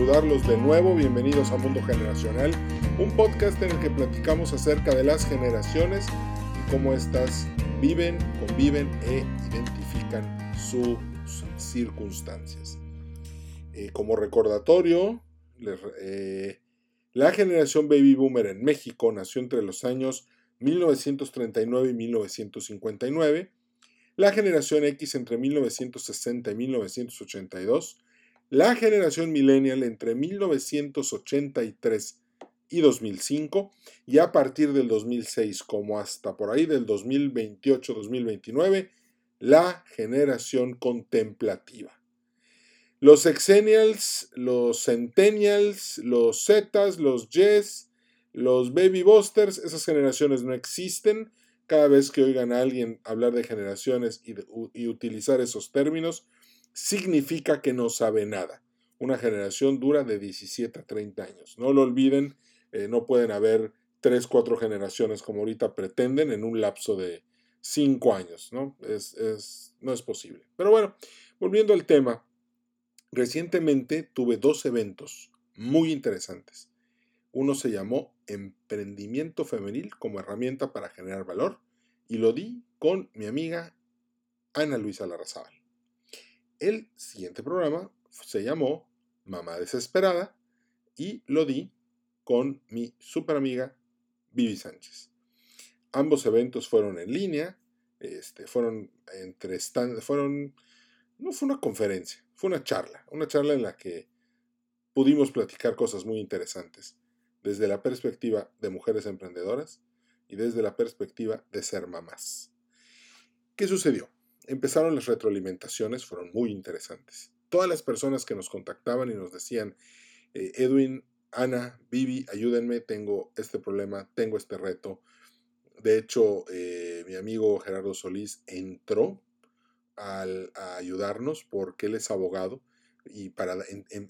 saludarlos de nuevo. Bienvenidos a Mundo Generacional, un podcast en el que platicamos acerca de las generaciones y cómo éstas viven, conviven e identifican sus circunstancias. Eh, como recordatorio, eh, la generación baby boomer en México nació entre los años 1939 y 1959 la generación X entre 1960 y 1982, la generación millennial entre 1983 y 2005 y a partir del 2006 como hasta por ahí del 2028-2029, la generación contemplativa. Los exennials, los centennials, los zetas, los yes, los baby busters, esas generaciones no existen cada vez que oigan a alguien hablar de generaciones y, utilizar esos términos, significa que no sabe nada. Una generación dura de 17 a 30 años. No lo olviden, eh, no pueden haber 3, 4 generaciones como ahorita pretenden en un lapso de 5 años, ¿no? Es, no es posible. Pero bueno, volviendo al tema, recientemente tuve dos eventos muy interesantes. Uno se llamó Emprendimiento Femenil como herramienta para generar valor y lo di con mi amiga Ana Luisa Larrazábal. El siguiente programa se llamó Mamá Desesperada y lo di con mi super amiga Vivi Sánchez. Ambos eventos fueron en línea, este, fueron entre stand, fueron, no fue una conferencia, fue una charla, una charla en la que pudimos platicar cosas muy interesantes desde la perspectiva de mujeres emprendedoras y desde la perspectiva de ser mamás. ¿Qué sucedió? Empezaron las retroalimentaciones, fueron muy interesantes. Todas las personas que nos contactaban y nos decían, eh, Edwin, Ana, Vivi, ayúdenme, tengo este problema, tengo este reto. De hecho, eh, mi amigo Gerardo Solís entró al, a ayudarnos porque él es abogado y para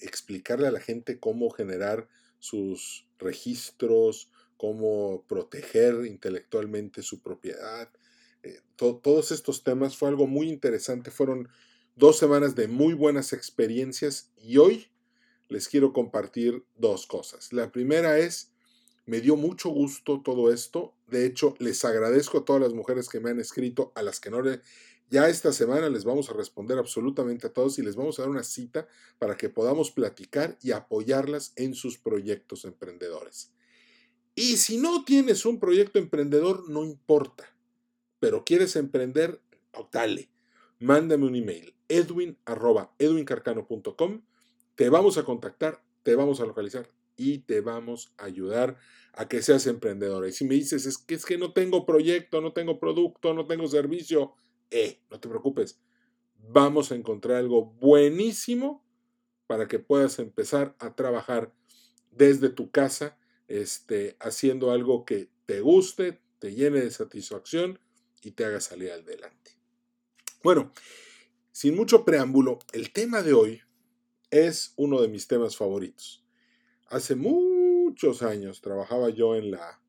explicarle a la gente cómo generar sus registros, cómo proteger intelectualmente su propiedad. Eh, todos estos temas fue algo muy interesante. Fueron dos semanas de muy buenas experiencias y hoy les quiero compartir dos cosas. La primera es, me dio mucho gusto todo esto. De hecho, les agradezco a todas las mujeres que me han escrito, a las que no le ya esta semana les vamos a responder absolutamente a todos y les vamos a dar una cita para que podamos platicar y apoyarlas en sus proyectos emprendedores. Y si no tienes un proyecto emprendedor, no importa, pero quieres emprender, dale, mándame un email, edwin edwincarcano.com, te vamos a contactar, te vamos a localizar y te vamos a ayudar a que seas emprendedor. Y si me dices, es que, es que no tengo proyecto, no tengo producto, no tengo servicio, eh, no te preocupes, vamos a encontrar algo buenísimo para que puedas empezar a trabajar desde tu casa, este, haciendo algo que te guste, te llene de satisfacción y te haga salir adelante. Bueno, sin mucho preámbulo, el tema de hoy es uno de mis temas favoritos. Hace muchos años trabajaba yo en la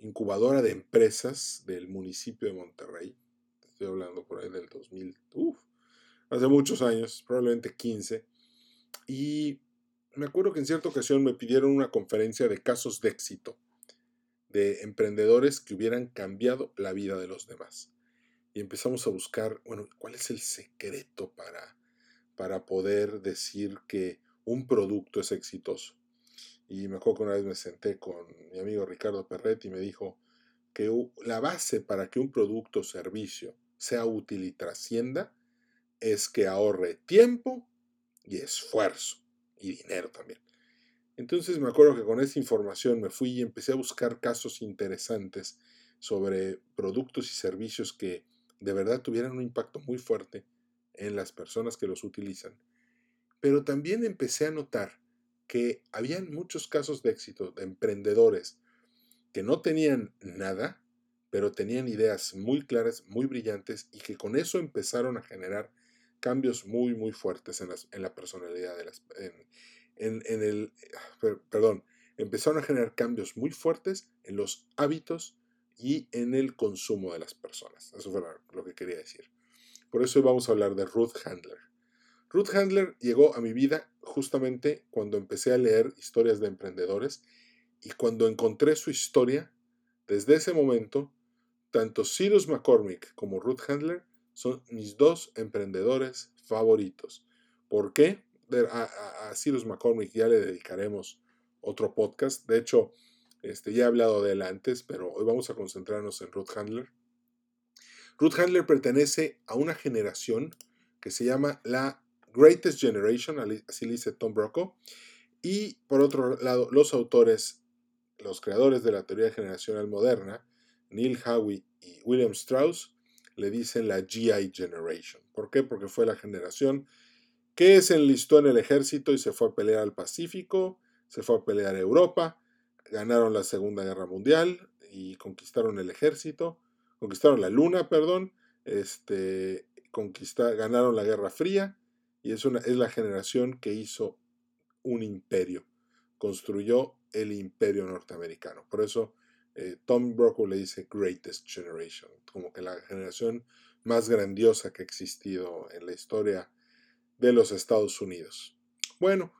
incubadora de empresas del municipio de Monterrey estoy hablando por ahí del 2000, hace muchos años, probablemente 15, y me acuerdo que en cierta ocasión me pidieron una conferencia de casos de éxito de emprendedores que hubieran cambiado la vida de los demás. Y empezamos a buscar, bueno, ¿cuál es el secreto para, para poder decir que un producto es exitoso? Y me acuerdo que una vez me senté con mi amigo Ricardo Perretti y me dijo que la base para que un producto o servicio sea útil y trascienda es que ahorre tiempo y esfuerzo y dinero también. Entonces me acuerdo que con esa información me fui y empecé a buscar casos interesantes sobre productos y servicios que de verdad tuvieran un impacto muy fuerte en las personas que los utilizan. Pero también empecé a notar que habían muchos casos de éxito de emprendedores que no tenían nada pero tenían ideas muy claras, muy brillantes y que con eso empezaron a generar cambios muy, muy fuertes en, la personalidad de las... En, el, perdón, empezaron a generar cambios muy fuertes en los hábitos y en el consumo de las personas. Eso fue lo que quería decir. Por eso hoy vamos a hablar de Ruth Handler. Ruth Handler llegó a mi vida justamente cuando empecé a leer historias de emprendedores y cuando encontré su historia, desde ese momento, tanto Cyrus McCormick como Ruth Handler son mis dos emprendedores favoritos. ¿Por qué? A, Cyrus McCormick ya le dedicaremos otro podcast. De hecho, este, ya he hablado de él antes, pero hoy vamos a concentrarnos en Ruth Handler. Ruth Handler pertenece a una generación que se llama la Greatest Generation, así le dice Tom Brokaw. Y por otro lado, los autores, los creadores de la teoría generacional moderna, Neil Howie y William Strauss, le dicen la GI Generation. ¿Por qué? Porque fue la generación que se enlistó en el ejército y se fue a pelear al Pacífico, se fue a pelear a Europa, ganaron la Segunda Guerra Mundial y conquistaron el ejército, conquistaron la Luna, perdón, este, ganaron la Guerra Fría y es, una, es la generación que hizo un imperio, construyó el imperio norteamericano. Por eso eh, Tom Brokaw le dice Greatest Generation, como que la generación más grandiosa que ha existido en la historia de los Estados Unidos. Bueno,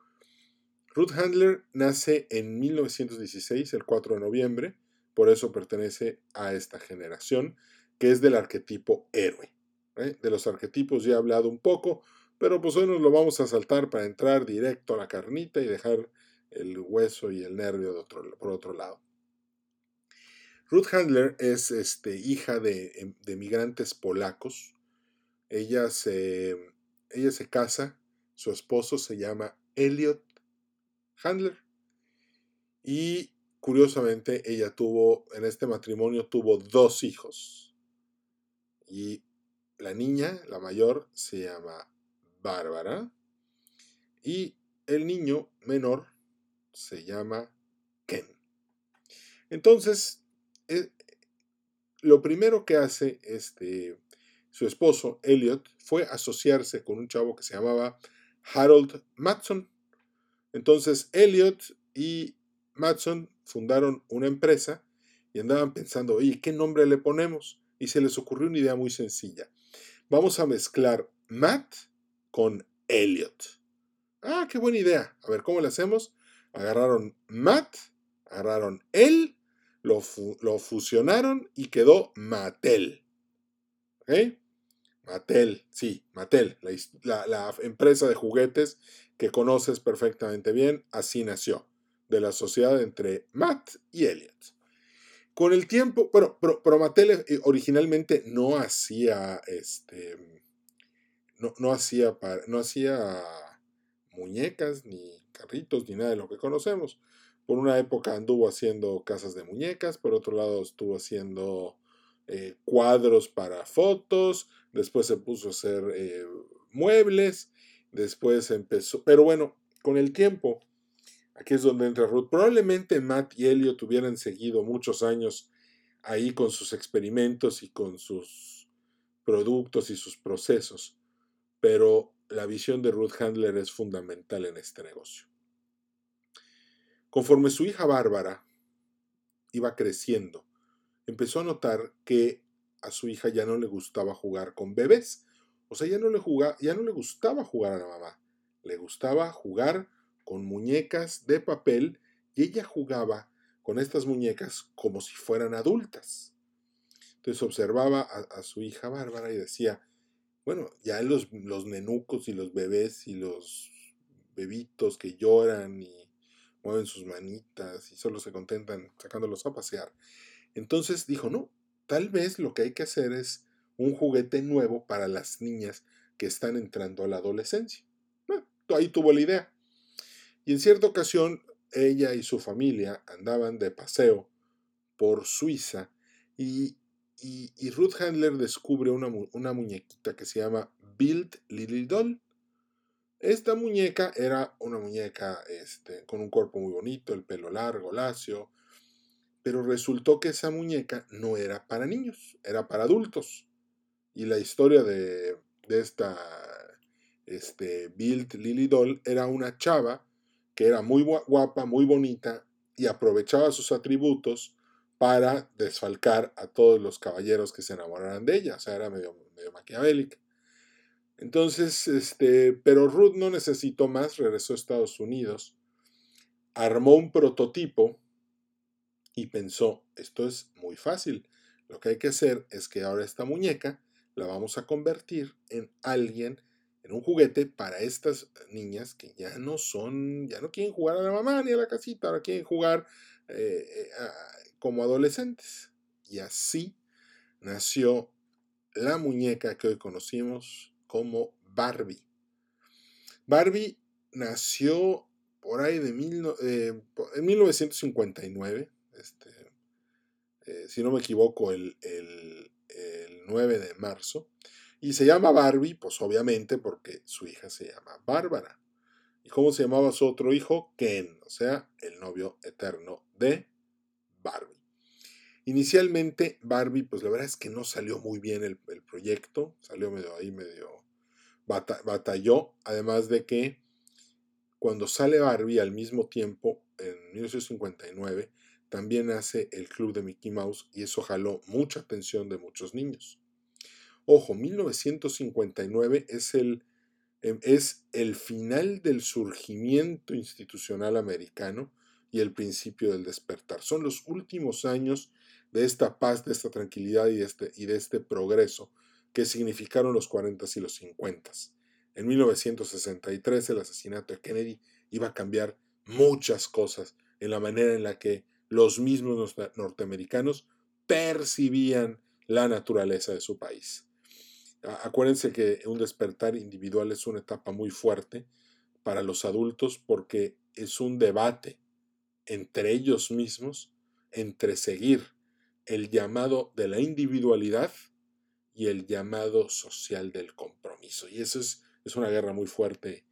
Ruth Handler nace en 1916, el 4 de noviembre, por eso pertenece a esta generación, que es del arquetipo héroe. ¿eh? De los arquetipos ya he hablado un poco, pero pues hoy nos lo vamos a saltar para entrar directo a la carnita y dejar el hueso y el nervio por otro lado. Ruth Handler es este, hija de, em, de migrantes polacos. Ella se, ella se casa, su esposo se llama Elliot Handler. Y curiosamente ella tuvo, en este matrimonio tuvo dos hijos. Y la niña, la mayor, se llama Bárbara. Y el niño menor se llama Ken. Entonces, eh, lo primero que hace este, su esposo, Elliot, fue asociarse con un chavo que se llamaba Harold Matson. Entonces, Elliot y Matson fundaron una empresa y andaban pensando, oye, ¿qué nombre le ponemos? Y se les ocurrió una idea muy sencilla. Vamos a mezclar Matt con Elliot. Ah, qué buena idea. A ver, ¿cómo le hacemos? Agarraron Matt, agarraron él, lo, lo fusionaron y quedó Mattel. ¿Ok? Mattel, sí, Mattel, la, empresa de juguetes que conoces perfectamente bien, así nació, de la sociedad entre Matt y Elliot. Con el tiempo, bueno, pero, Mattel eh, originalmente no hacía, este, no, no hacía, no hacía muñecas, ni carritos, ni nada de lo que conocemos. Por una época anduvo haciendo casas de muñecas, por otro lado estuvo haciendo eh, cuadros para fotos, después se puso a hacer eh, muebles, después empezó, pero bueno, con el tiempo, aquí es donde entra Ruth, probablemente Matt y Elliot hubieran seguido muchos años ahí con sus experimentos y con sus productos y sus procesos, pero la visión de Ruth Handler es fundamental en este negocio. Conforme su hija Bárbara iba creciendo, empezó a notar que a su hija ya no le gustaba jugar con bebés. O sea, ya no le, ya no le gustaba jugar a la mamá. Le gustaba jugar con muñecas de papel y ella jugaba con estas muñecas como si fueran adultas. Entonces observaba a, su hija Bárbara y decía, bueno, ya los, los nenucos y los bebés y los bebitos que lloran y mueven sus manitas y solo se contentan sacándolos a pasear. Entonces dijo, no, tal vez lo que hay que hacer es un juguete nuevo para las niñas que están entrando a la adolescencia. ahí tuvo la idea. Y en cierta ocasión, ella y su familia andaban de paseo por Suiza y, Ruth Handler descubre una, una, muñequita que se llama Build Little Doll. Esta muñeca era una muñeca este, con un cuerpo muy bonito, el pelo largo, lacio, pero resultó que esa muñeca no era para niños, era para adultos. Y la historia de, esta este, Build Lily Doll era una chava que era muy guapa, muy bonita y aprovechaba sus atributos para desfalcar a todos los caballeros que se enamoraran de ella. O sea, era medio, medio maquiavélica. Entonces, este, pero Ruth no necesitó más, regresó a Estados Unidos, armó un prototipo y pensó, esto es muy fácil, lo que hay que hacer es que ahora esta muñeca la vamos a convertir en alguien, en un juguete para estas niñas que ya no son, ya no quieren jugar a la mamá ni a la casita, ahora quieren jugar eh, eh, como adolescentes. Y así nació la muñeca que hoy conocimos como Barbie. Barbie nació por ahí de mil, eh, en 1959, este, si no me equivoco, el, el, 9 de marzo. Y se llama Barbie, pues obviamente porque su hija se llama Bárbara. ¿Y cómo se llamaba su otro hijo? Ken, o sea, el novio eterno de Barbie. Inicialmente Barbie, pues la verdad es que no salió muy bien el, proyecto, salió medio ahí, medio batalló, además de que cuando sale Barbie al mismo tiempo, en 1959, también hace el club de Mickey Mouse y eso jaló mucha atención de muchos niños. Ojo, 1959 es el, em, es el final del surgimiento institucional americano y el principio del despertar. Son los últimos años de esta paz, de esta tranquilidad y de este, y de este progreso que significaron los 40 y los 50. En 1963 el asesinato de Kennedy iba a cambiar muchas cosas en la manera en la que los mismos norteamericanos percibían la naturaleza de su país. Acuérdense que un despertar individual es una etapa muy fuerte para los adultos porque es un debate entre ellos mismos entre seguir el llamado de la individualidad y el llamado social del compromiso. Y eso es, es una guerra muy fuerte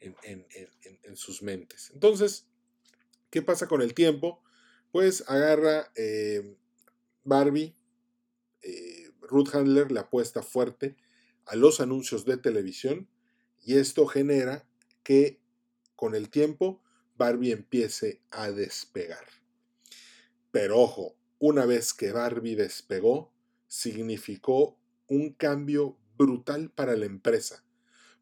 en, sus mentes. Entonces, ¿qué pasa con el tiempo? Pues agarra eh, Barbie, eh, Ruth Handler le apuesta fuerte a los anuncios de televisión y esto genera que con el tiempo Barbie empiece a despegar. Pero ojo, una vez que Barbie despegó, significó un cambio brutal para la empresa,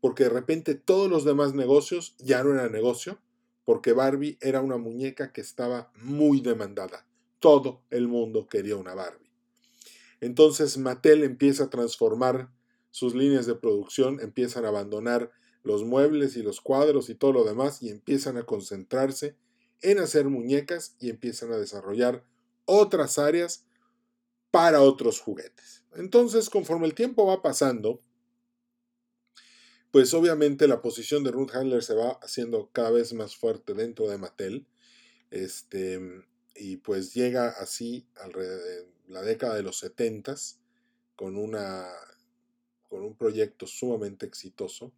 porque de repente todos los demás negocios ya no eran negocio, porque Barbie era una muñeca que estaba muy demandada. Todo el mundo quería una Barbie. Entonces Mattel empieza a transformar sus líneas de producción, empiezan a abandonar los muebles y los cuadros y todo lo demás y empiezan a concentrarse en hacer muñecas y empiezan a desarrollar otras áreas para otros juguetes. Entonces, conforme el tiempo va pasando, pues obviamente la posición de Ruth Handler se va haciendo cada vez más fuerte dentro de Mattel. Este, y pues llega así alrededor la década de los 70 con, una, con un proyecto sumamente exitoso.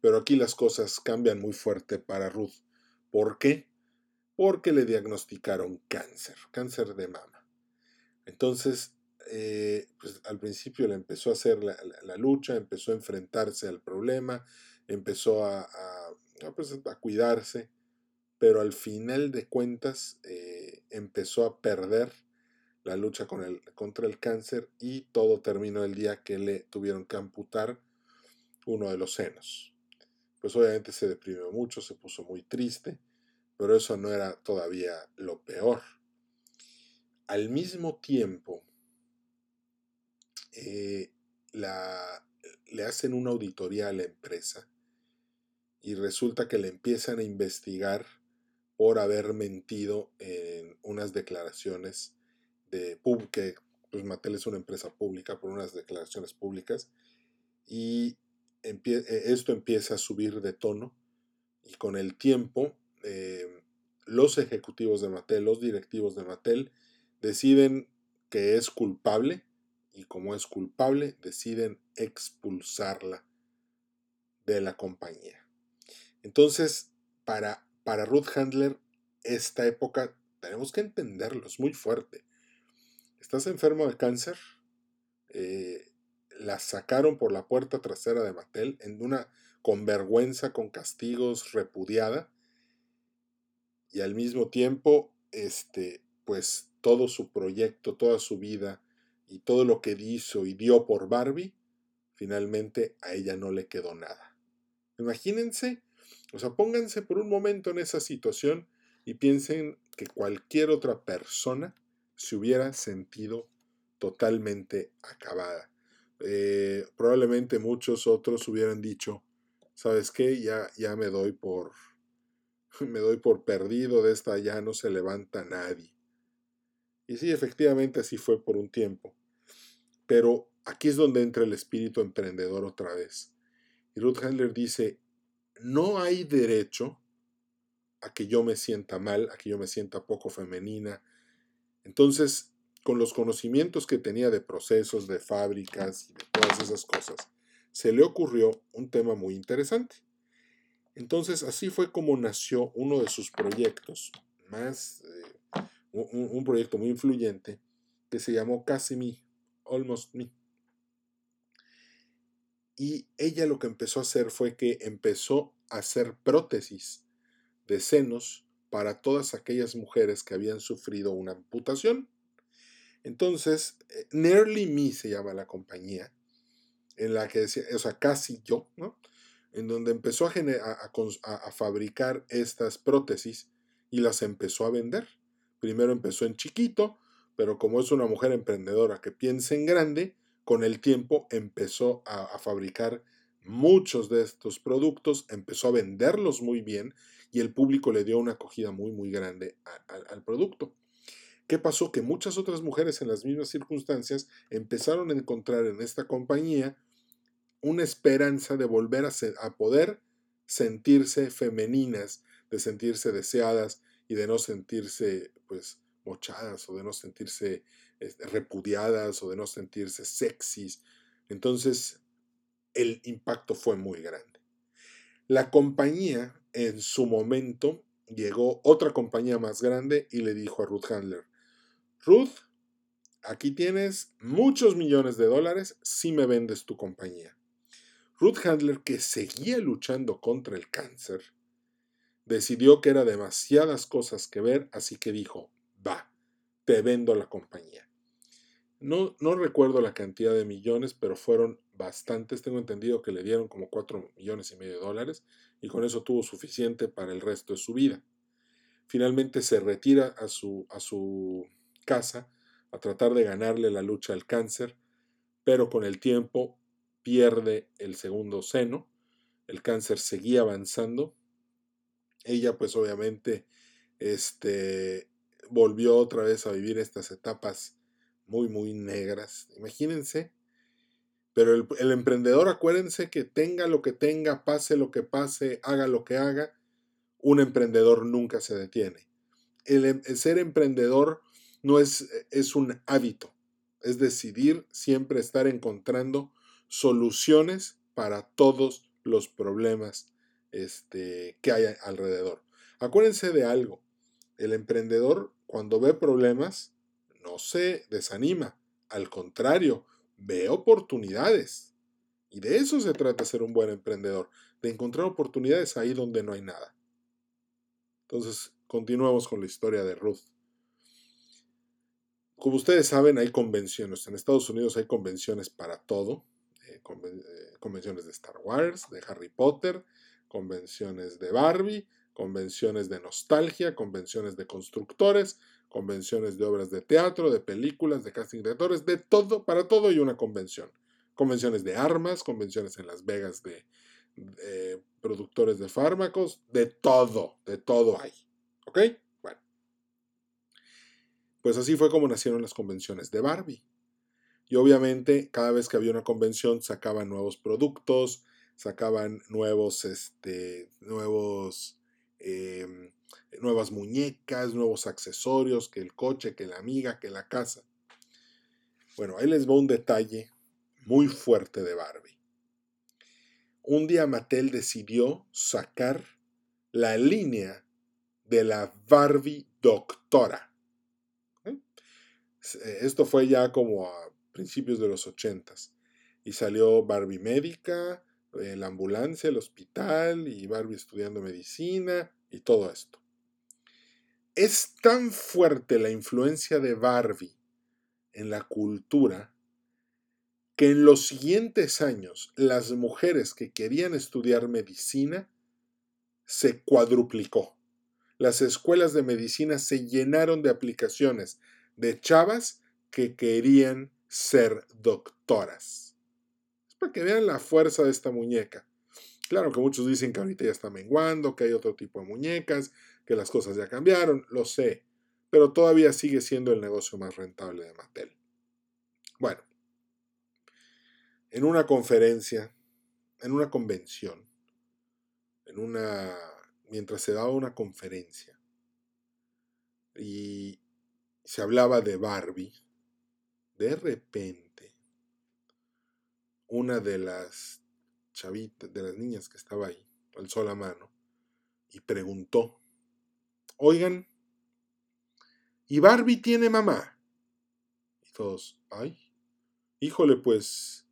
Pero aquí las cosas cambian muy fuerte para Ruth. ¿Por qué? porque le diagnosticaron cáncer, cáncer de mama. Entonces, eh, pues al principio le empezó a hacer la, lucha, empezó a enfrentarse al problema, empezó a, pues, cuidarse, pero al final de cuentas eh, empezó a perder la lucha con el, contra el cáncer y todo terminó el día que le tuvieron que amputar uno de los senos. Pues obviamente se deprimió mucho, se puso muy triste pero eso no era todavía lo peor. Al mismo tiempo, eh, le hacen una auditoría a la empresa y resulta que le empiezan a investigar por haber mentido en unas declaraciones de que pues Mattel es una empresa pública por unas declaraciones públicas y e, esto empieza a subir de tono y con el tiempo eh, los ejecutivos de Mattel, los directivos de Mattel, deciden que es culpable y como es culpable, deciden expulsarla de la compañía. Entonces, para, para Ruth Handler, esta época tenemos que entenderlo, es muy fuerte. Estás enfermo de cáncer, eh, la sacaron por la puerta trasera de Mattel en una con vergüenza, con castigos, repudiada y al mismo tiempo, este, pues todo su proyecto, toda su vida y todo lo que hizo y dio por Barbie, finalmente a ella no le quedó nada. Imagínense, o sea, pónganse por un momento en esa situación y piensen que cualquier otra persona se hubiera sentido totalmente acabada. Eh, probablemente muchos otros hubieran dicho, ¿sabes qué? Ya, ya me doy por me doy por perdido, de esta ya no se levanta nadie. Y sí, efectivamente así fue por un tiempo. Pero aquí es donde entra el espíritu emprendedor otra vez. Y Ruth Handler dice, no hay derecho a que yo me sienta mal, a que yo me sienta poco femenina. Entonces, con los conocimientos que tenía de procesos, de fábricas y de todas esas cosas, se le ocurrió un tema muy interesante. Entonces, así fue como nació uno de sus proyectos, más eh, un, proyecto muy influyente, que se llamó Casi Me, Almost Me. Y ella lo que empezó a hacer fue que empezó a hacer prótesis de senos para todas aquellas mujeres que habían sufrido una amputación. Entonces, eh, Nearly Me se llama la compañía, en la que decía, o sea, casi yo, ¿no? en donde empezó a, a, fabricar estas prótesis y las empezó a vender. Primero empezó en chiquito, pero como es una mujer emprendedora que piensa en grande, con el tiempo empezó a, fabricar muchos de estos productos, empezó a venderlos muy bien y el público le dio una acogida muy, muy grande al producto. ¿Qué pasó? Que muchas otras mujeres en las mismas circunstancias empezaron a encontrar en esta compañía una esperanza de volver a, poder sentirse femeninas, de sentirse deseadas y de no sentirse pues o de no sentirse este, repudiadas o de no sentirse sexys. Entonces el impacto fue muy grande. La compañía en su momento llegó otra compañía más grande y le dijo a Ruth Handler, Ruth, aquí tienes muchos millones de dólares si me vendes tu compañía. Ruth Handler, que seguía luchando contra el cáncer, decidió que era demasiadas cosas que ver, así que dijo, va, te vendo la compañía. No, no recuerdo la cantidad de millones, pero fueron bastantes. Tengo entendido que le dieron como 4 millones y medio de dólares y con eso tuvo suficiente para el resto de su vida. Finalmente se retira a su, a su casa a tratar de ganarle la lucha al cáncer, pero con el tiempo pierde el segundo seno, el cáncer seguía avanzando, ella pues obviamente este, volvió otra vez a vivir estas etapas muy, muy negras, imagínense, pero el, emprendedor acuérdense que tenga lo que tenga, pase lo que pase, haga lo que haga, un emprendedor nunca se detiene. El, em, el, ser emprendedor no es, es un hábito, es decidir siempre estar encontrando soluciones para todos los problemas este, que hay alrededor. Acuérdense de algo, el emprendedor cuando ve problemas no se desanima, al contrario, ve oportunidades. Y de eso se trata ser un buen emprendedor, de encontrar oportunidades ahí donde no hay nada. Entonces, continuamos con la historia de Ruth. Como ustedes saben, hay convenciones. En Estados Unidos hay convenciones para todo. Eh, eh, convenciones de Star Wars, de Harry Potter, convenciones de Barbie, convenciones de nostalgia, convenciones de constructores, convenciones de obras de teatro, de películas, de casting de actores, de todo, para todo hay una convención. Convenciones de armas, convenciones en Las Vegas de, de productores de fármacos, de todo, de todo hay. ¿Ok? Bueno. Pues así fue como nacieron las convenciones de Barbie. Y obviamente cada vez que había una convención sacaban nuevos productos, sacaban nuevos, este, nuevos, em, nuevas muñecas, nuevos accesorios, que el coche, que la amiga, que la casa. Bueno, ahí les va un detalle muy fuerte de Barbie. Un día Mattel decidió sacar la línea de la Barbie Doctora. ¿Eh? Esto fue ya como a principios de los ochentas. Y salió Barbie médica, eh, la ambulancia, el hospital y Barbie estudiando medicina y todo esto. Es tan fuerte la influencia de Barbie en la cultura que en los siguientes años las mujeres que querían estudiar medicina se cuadruplicó. Las escuelas de medicina se llenaron de aplicaciones de chavas que querían ser doctoras. Para que vean la fuerza de esta muñeca. Claro que muchos dicen que ahorita ya está menguando, que hay otro tipo de muñecas, que las cosas ya cambiaron, lo sé, pero todavía sigue siendo el negocio más rentable de Mattel. Bueno, en una conferencia, en una convención, en una mientras se daba una conferencia y se hablaba de Barbie, de repente una de las chavitas, de las niñas que estaba ahí, alzó la mano y preguntó, oigan, ¿y Barbie tiene mamá? Y todos, ay, híjole, pues,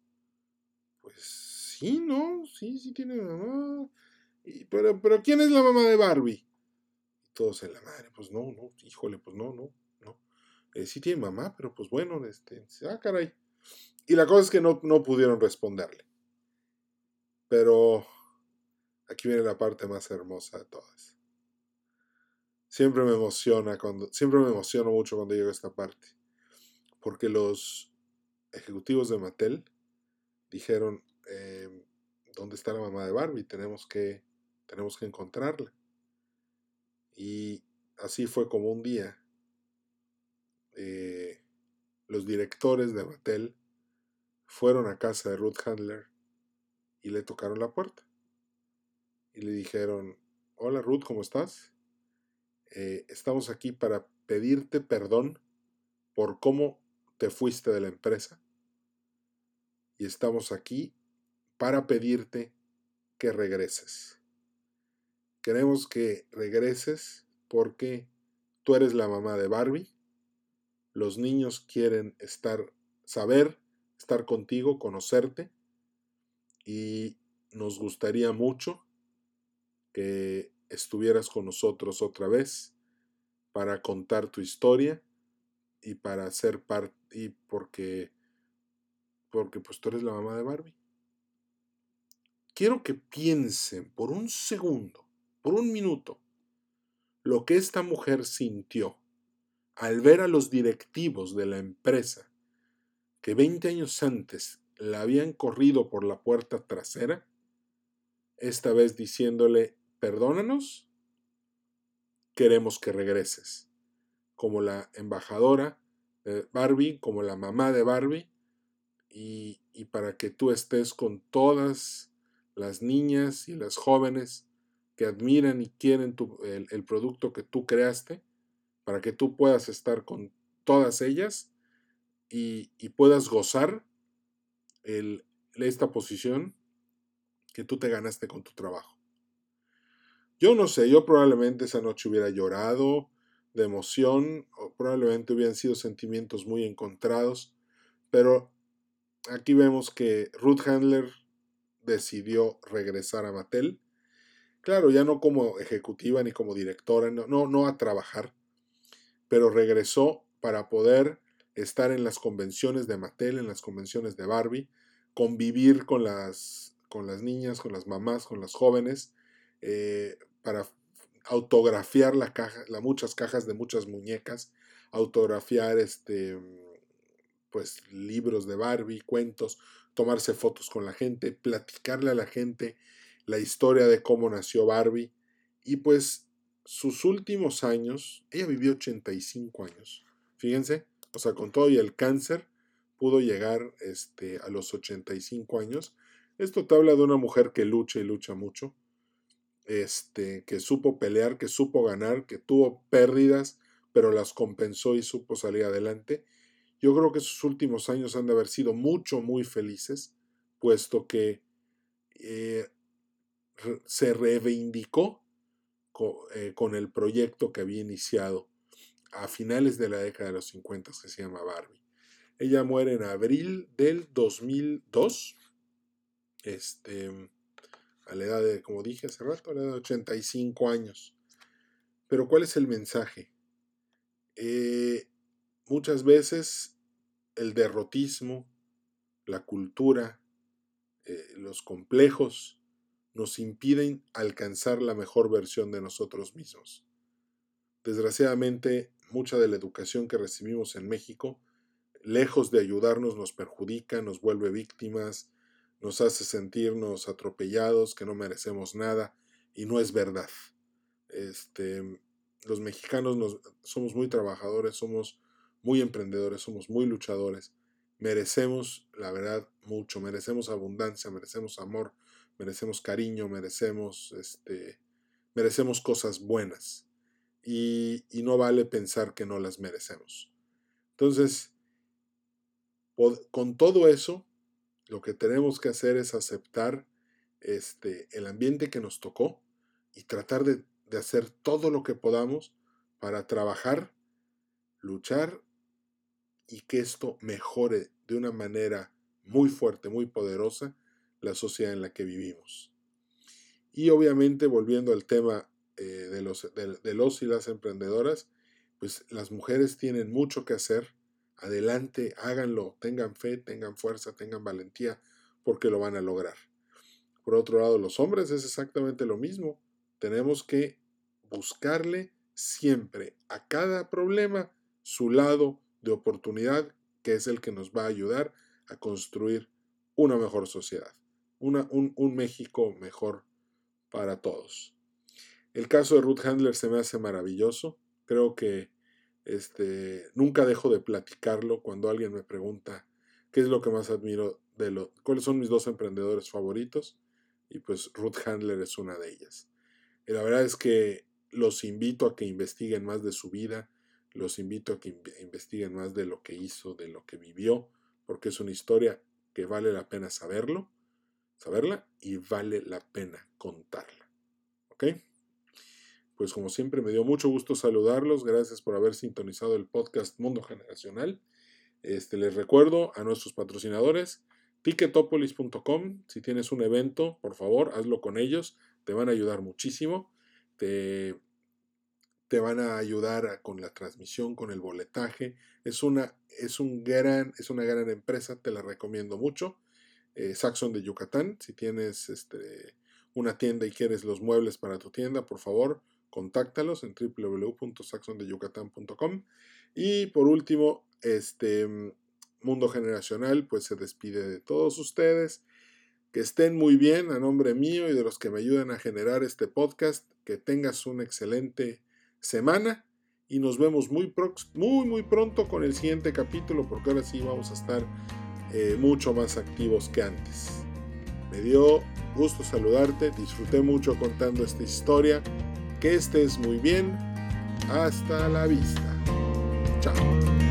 pues sí, ¿no? Sí, sí tiene mamá. pero, pero, ¿quién es la mamá de Barbie? Y todos en la madre, pues no, no, híjole, pues no, no, no. Eh, sí tiene mamá, pero pues bueno, este, ah, caray. Y la cosa es que no, no pudieron responderle. Pero aquí viene la parte más hermosa de todas. Siempre me emociona cuando, siempre me emociono mucho cuando llego a esta parte. Porque los ejecutivos de Mattel dijeron, em, ¿dónde está la mamá de Barbie? Tenemos que, tenemos que encontrarla. Y así fue como un día eh, los directores de Mattel fueron a casa de Ruth Handler y le tocaron la puerta. Y le dijeron, hola Ruth, ¿cómo estás? Eh, estamos aquí para pedirte perdón por cómo te fuiste de la empresa. Y estamos aquí para pedirte que regreses. Queremos que regreses porque tú eres la mamá de Barbie. Los niños quieren estar, saber, estar contigo, conocerte. Y nos gustaría mucho que estuvieras con nosotros otra vez para contar tu historia y para ser parte y porque porque pues tú eres la mamá de Barbie. Quiero que piensen por un segundo, por un minuto, lo que esta mujer sintió al ver a los directivos de la empresa que 20 años antes la habían corrido por la puerta trasera, esta vez diciéndole, perdónanos, queremos que regreses, como la embajadora de Barbie, como la mamá de Barbie, y, para que tú estés con todas las niñas y las jóvenes que admiran y quieren el, producto que tú creaste, para que tú puedas estar con todas ellas y, puedas gozar el, esta posición que tú te ganaste con tu trabajo. Yo no sé, yo probablemente esa noche hubiera llorado de emoción, o probablemente hubieran sido sentimientos muy encontrados, pero aquí vemos que Ruth Handler decidió regresar a Mattel. Claro, ya no como ejecutiva ni como directora, no, no, no a trabajar, pero regresó para poder estar en las convenciones de Mattel, en las convenciones de Barbie, convivir con las, con las niñas, con las mamás, con las jóvenes, eh, para autografiar la muchas cajas de muchas muñecas, autografiar este, pues, libros de Barbie, cuentos, tomarse fotos con la gente, platicarle a la gente la historia de cómo nació Barbie. Y pues sus últimos años, ella vivió 85 años, fíjense, o sea, con todo y el cáncer, pudo llegar este, a los 85 años. Esto te habla de una mujer que lucha y lucha mucho, este, que supo pelear, que supo ganar, que tuvo pérdidas, pero las compensó y supo salir adelante. Yo creo que sus últimos años han de haber sido mucho, muy felices, puesto que eh, se reivindicó eh, con, el proyecto que había iniciado a finales de la década de los 50 que se llama Barbie. Ella muere en abril del 2002. Este, a la edad de, como dije hace rato, a la edad de 85 años. Pero ¿cuál es el mensaje? Eh, muchas veces el derrotismo, la cultura, eh, los complejos, nos impiden alcanzar la mejor versión de nosotros mismos. Desgraciadamente, mucha de la educación que recibimos en México, lejos de ayudarnos, nos perjudica, nos vuelve víctimas, nos hace sentirnos atropellados, que no merecemos nada, y no es verdad. Este, los mexicanos somos muy trabajadores, somos muy emprendedores, somos muy luchadores. Merecemos, la verdad, mucho, merecemos abundancia, merecemos amor, merecemos cariño, merecemos, este, merecemos cosas buenas. Y, no vale pensar que no las merecemos. Entonces, con todo eso, lo que tenemos que hacer es aceptar este, el ambiente que nos tocó y tratar de, de hacer todo lo que podamos para trabajar, luchar y que esto mejore de una manera muy fuerte, muy poderosa la sociedad en la que vivimos. Y obviamente, volviendo al tema eh, de, los, de, los y las emprendedoras, pues las mujeres tienen mucho que hacer. Adelante, háganlo, tengan fe, tengan fuerza, tengan valentía, porque lo van a lograr. Por otro lado, los hombres es exactamente lo mismo. Tenemos que buscarle siempre a cada problema su lado de oportunidad, que es el que nos va a ayudar a construir una mejor sociedad un, México mejor para todos. El caso de Ruth Handler se me hace maravilloso. Creo que este, nunca dejo de platicarlo cuando alguien me pregunta qué es lo que más admiro de lo, cuáles son mis dos emprendedores favoritos. Y pues Ruth Handler es una de ellas. Y la verdad es que los invito a que investiguen más de su vida, los invito a que investiguen más de lo que hizo, de lo que vivió, porque es una historia que vale la pena saberlo saberla y vale la pena contarla. ¿Ok? Pues como siempre me dio mucho gusto saludarlos. Gracias por haber sintonizado el podcast Mundo Generacional. Este, les recuerdo a nuestros patrocinadores, ticketopolis.com. Si tienes un evento, por favor, hazlo con ellos. Te van a ayudar muchísimo. Te, te van a ayudar con la transmisión, con el boletaje. Es una, es, un gran, es una gran empresa, te la recomiendo mucho. Eh, Saxon de Yucatán. Si tienes este, una tienda y quieres los muebles para tu tienda, por favor, contáctalos en www.saxondeyucatán.com. Y por último, este Mundo Generacional, pues se despide de todos ustedes. Que estén muy bien a nombre mío y de los que me ayudan a generar este podcast. Que tengas una excelente semana y nos vemos muy, muy, muy pronto con el siguiente capítulo porque ahora sí vamos a estar eh, mucho más activos que antes. Me dio gusto saludarte, disfruté mucho contando esta historia. Que estés muy bien. Hasta la vista. Chao.